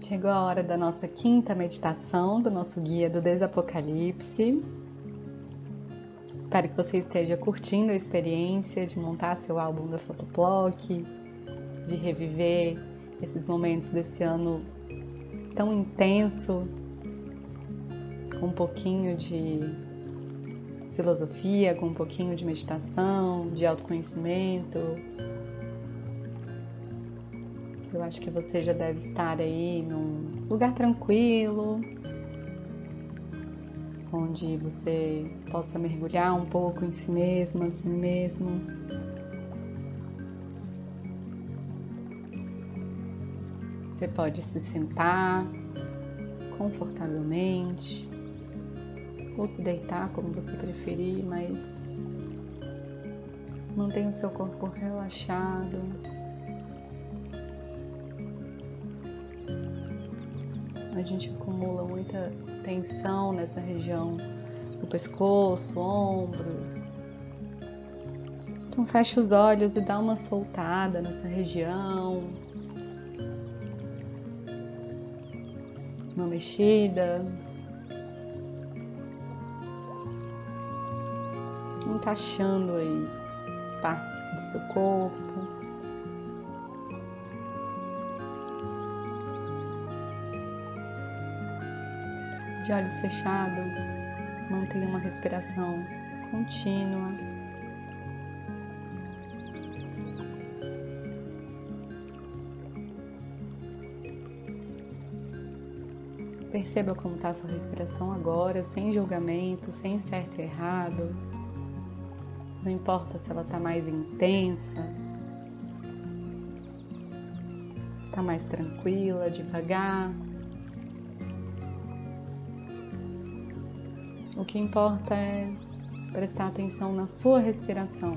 Chegou a hora da nossa quinta meditação, do nosso guia do Desapocalipse. Espero que você esteja curtindo a experiência de montar seu álbum da Photoplock, de reviver esses momentos desse ano tão intenso, com um pouquinho de filosofia, com um pouquinho de meditação, de autoconhecimento, acho que você já deve estar aí num lugar tranquilo, onde você possa mergulhar um pouco em si mesmo, em si mesmo. Você pode se sentar confortavelmente ou se deitar como você preferir, mas mantenha o seu corpo relaxado. A gente acumula muita tensão nessa região do pescoço, ombros. Então fecha os olhos e dá uma soltada nessa região. Uma mexida. Encaixando aí partes do seu corpo. De olhos fechados, mantenha uma respiração contínua. Perceba como está a sua respiração agora, sem julgamento, sem certo e errado. Não importa se ela está mais intensa, está mais tranquila, devagar. O que importa é prestar atenção na sua respiração.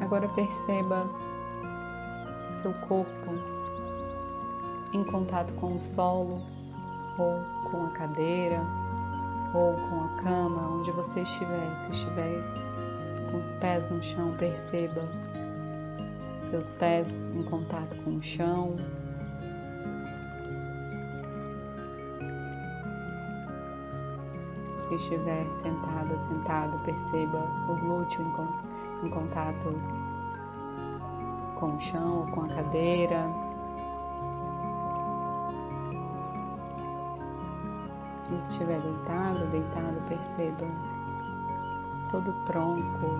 Agora perceba o seu corpo em contato com o solo ou com a cadeira ou com a cama, onde você estiver. Se estiver com os pés no chão, perceba seus pés em contato com o chão. Se estiver sentada, sentado, perceba o glúteo em contato com o chão ou com a cadeira. Se estiver deitado, deitado, perceba todo o tronco,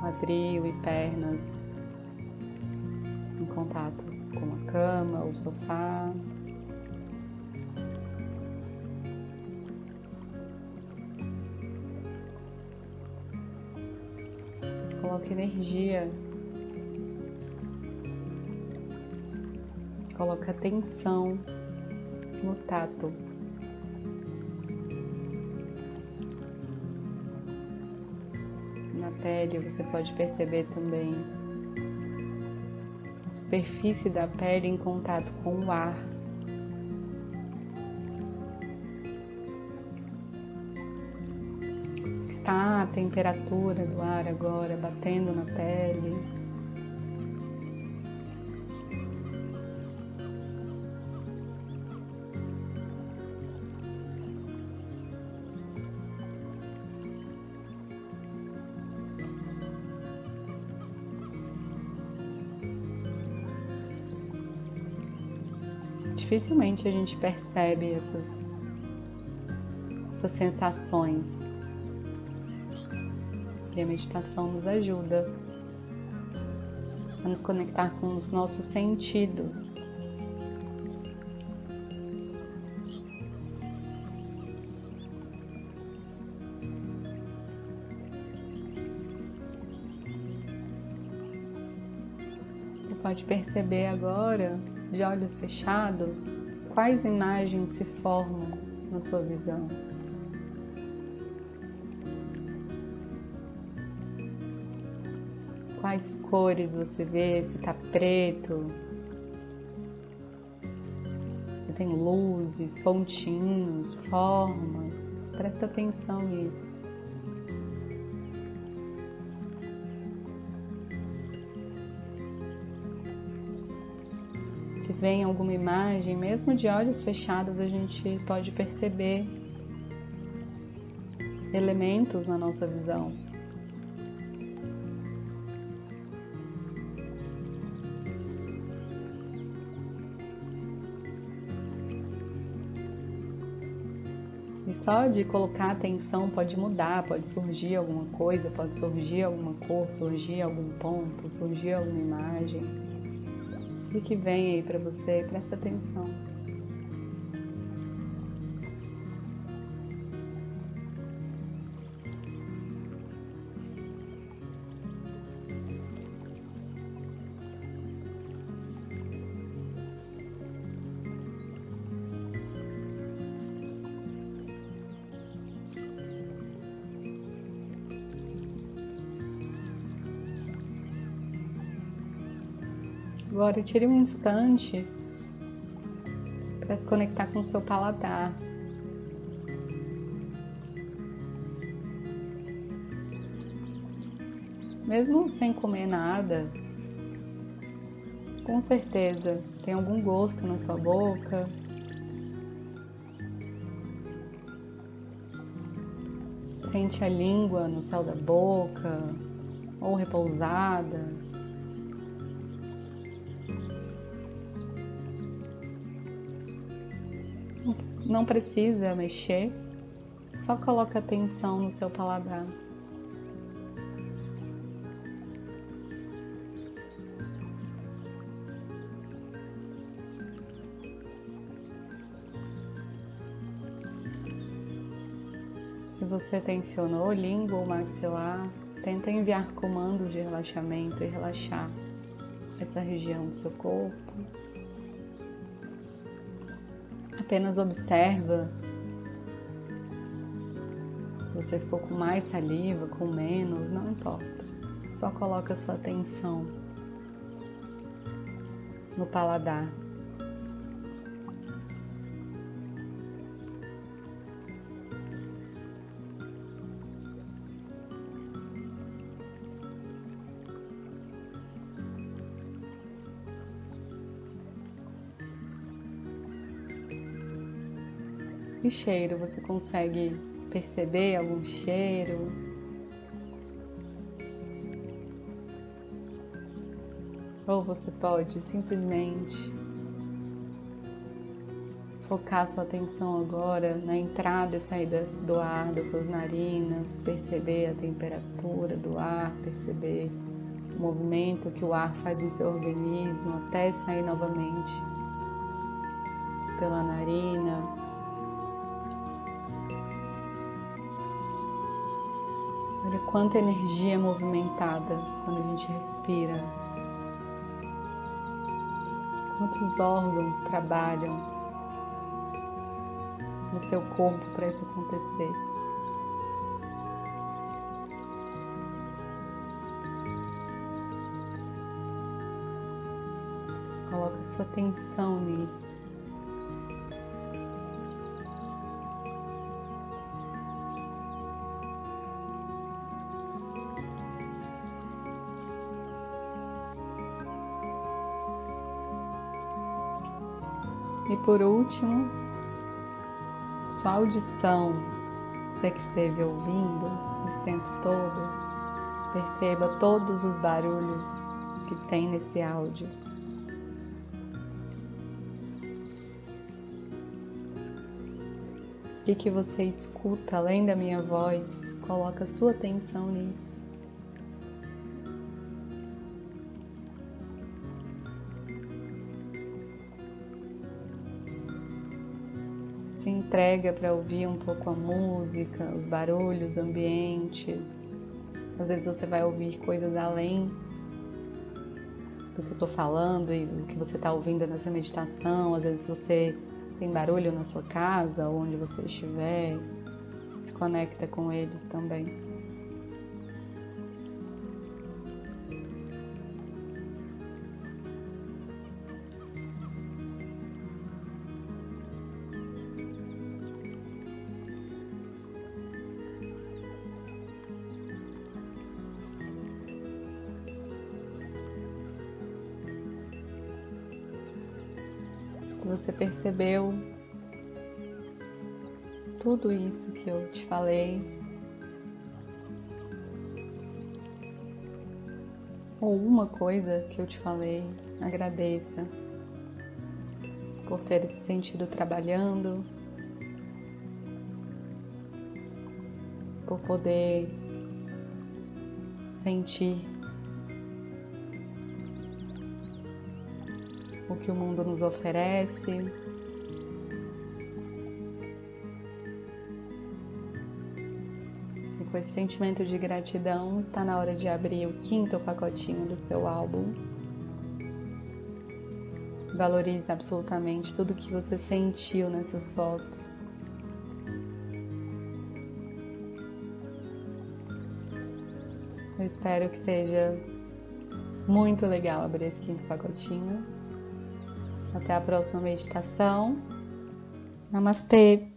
quadril e pernas em contato com a cama, o sofá. Coloque energia. Coloque atenção no tato. Na pele você pode perceber também a superfície da pele em contato com o ar. Está a temperatura do ar agora batendo na pele. Dificilmente a gente percebe essas, essas sensações. E a meditação nos ajuda a nos conectar com os nossos sentidos. Você pode perceber agora de olhos fechados, quais imagens se formam na sua visão? Quais cores você vê? Se está preto, que tem luzes, pontinhos, formas. Presta atenção nisso. Se vem alguma imagem, mesmo de olhos fechados, a gente pode perceber elementos na nossa visão. E só de colocar atenção pode mudar, pode surgir alguma coisa, pode surgir alguma cor, surgir algum ponto, surgir alguma imagem. O que vem aí para você? Presta atenção. Agora tire um instante para se conectar com o seu paladar. Mesmo sem comer nada, com certeza tem algum gosto na sua boca. Sente a língua no céu da boca ou repousada. Não precisa mexer, só coloca atenção no seu paladar. Se você tensionou língua ou maxilar, tenta enviar comandos de relaxamento e relaxar essa região do seu corpo. Apenas observa se você ficou com mais saliva, com menos, não importa. Só coloca sua atenção no paladar. E cheiro, você consegue perceber algum cheiro? Ou você pode simplesmente focar sua atenção agora na entrada e saída do ar das suas narinas, perceber a temperatura do ar, perceber o movimento que o ar faz no seu organismo até sair novamente pela narina, Olha quanta energia é movimentada quando a gente respira. Quantos órgãos trabalham no seu corpo para isso acontecer. Coloca sua atenção nisso. E por último, sua audição, você que esteve ouvindo esse tempo todo, perceba todos os barulhos que tem nesse áudio. O que, que você escuta além da minha voz? Coloca sua atenção nisso. Entrega para ouvir um pouco a música, os barulhos, os ambientes. Às vezes você vai ouvir coisas além do que eu estou falando e do que você está ouvindo nessa meditação. Às vezes você tem barulho na sua casa, onde você estiver. Se conecta com eles também. Você percebeu tudo isso que eu te falei. Ou uma coisa que eu te falei, agradeça por ter se sentido trabalhando, por poder sentir o que o mundo nos oferece. E com esse sentimento de gratidão, está na hora de abrir o quinto pacotinho do seu álbum. Valorize absolutamente tudo que você sentiu nessas fotos. Eu espero que seja muito legal abrir esse quinto pacotinho. Até a próxima meditação. Namastê!